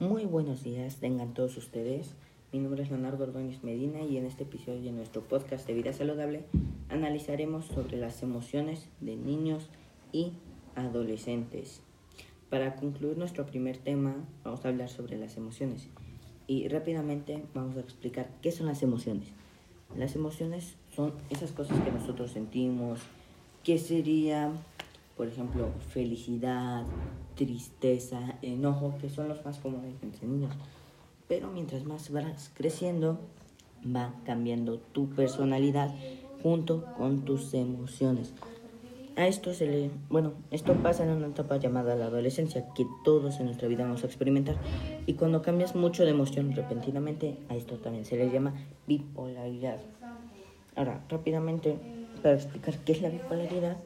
Muy buenos días, tengan todos ustedes. Mi nombre es Leonardo Ordóñez Medina y en este episodio de nuestro podcast de vida saludable analizaremos sobre las emociones de niños y adolescentes. Para concluir nuestro primer tema, vamos a hablar sobre las emociones y rápidamente vamos a explicar qué son las emociones. Las emociones son esas cosas que nosotros sentimos, que sería, por ejemplo, felicidad, tristeza, enojo, que son los más comunes entre niños. Pero mientras más vas creciendo, va cambiando tu personalidad junto con tus emociones. A esto se le, bueno, esto pasa en una etapa llamada la adolescencia, que todos en nuestra vida vamos a experimentar. Y cuando cambias mucho de emoción repentinamente, a esto también se le llama bipolaridad. Ahora, rápidamente, para explicar qué es la bipolaridad,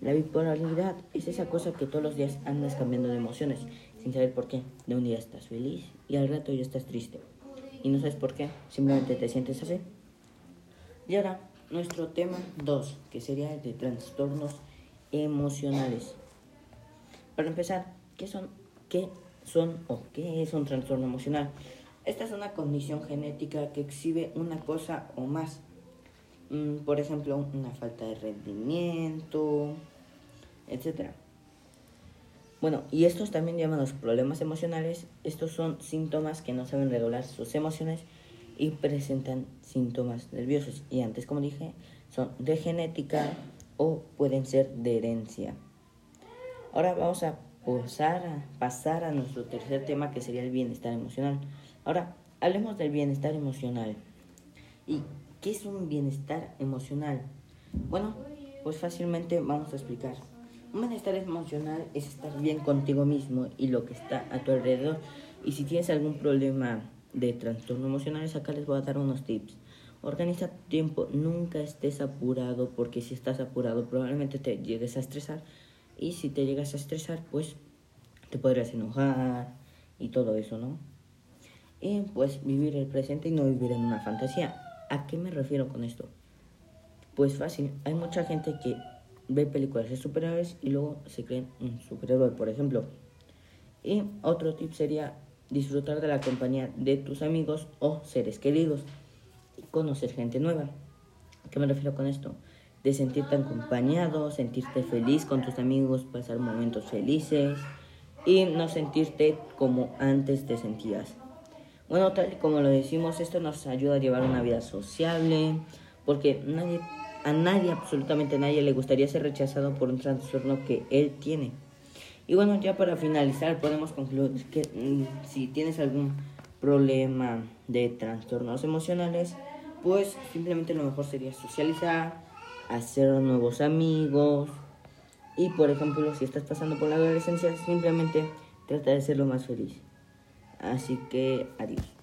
la bipolaridad es esa cosa que todos los días andas cambiando de emociones sin saber por qué. De un día estás feliz y al rato ya estás triste. Y no sabes por qué, simplemente te sientes así. Y ahora, nuestro tema 2, que sería el de trastornos emocionales. Para empezar, ¿qué son, qué son o qué es un trastorno emocional? Esta es una condición genética que exhibe una cosa o más Mm, por ejemplo, una falta de rendimiento, etc. Bueno, y estos también llamados problemas emocionales, estos son síntomas que no saben regular sus emociones y presentan síntomas nerviosos. Y antes, como dije, son de genética o pueden ser de herencia. Ahora vamos a a, pasar a nuestro tercer tema que sería el bienestar emocional. Ahora, hablemos del bienestar emocional. ¿Y ¿Qué es un bienestar emocional? Bueno, pues fácilmente vamos a explicar. Un bienestar emocional es estar bien contigo mismo y lo que está a tu alrededor. Y si tienes algún problema de trastorno emocional, acá les voy a dar unos tips. Organiza tu tiempo, nunca estés apurado porque si estás apurado probablemente te llegues a estresar y si te llegas a estresar pues te podrías enojar y todo eso, ¿no? Y pues vivir el presente y no vivir en una fantasía. ¿A qué me refiero con esto? Pues fácil, hay mucha gente que ve películas de superhéroes y luego se creen un superhéroe, por ejemplo. Y otro tip sería disfrutar de la compañía de tus amigos o seres queridos conocer gente nueva. ¿A qué me refiero con esto? De sentirte acompañado, sentirte feliz con tus amigos, pasar momentos felices y no sentirte como antes te sentías. Bueno, tal y como lo decimos, esto nos ayuda a llevar una vida sociable, porque nadie, a nadie, absolutamente a nadie le gustaría ser rechazado por un trastorno que él tiene. Y bueno, ya para finalizar, podemos concluir que mm, si tienes algún problema de trastornos emocionales, pues simplemente lo mejor sería socializar, hacer nuevos amigos. Y por ejemplo, si estás pasando por la adolescencia, simplemente trata de ser lo más feliz. Así que adiós.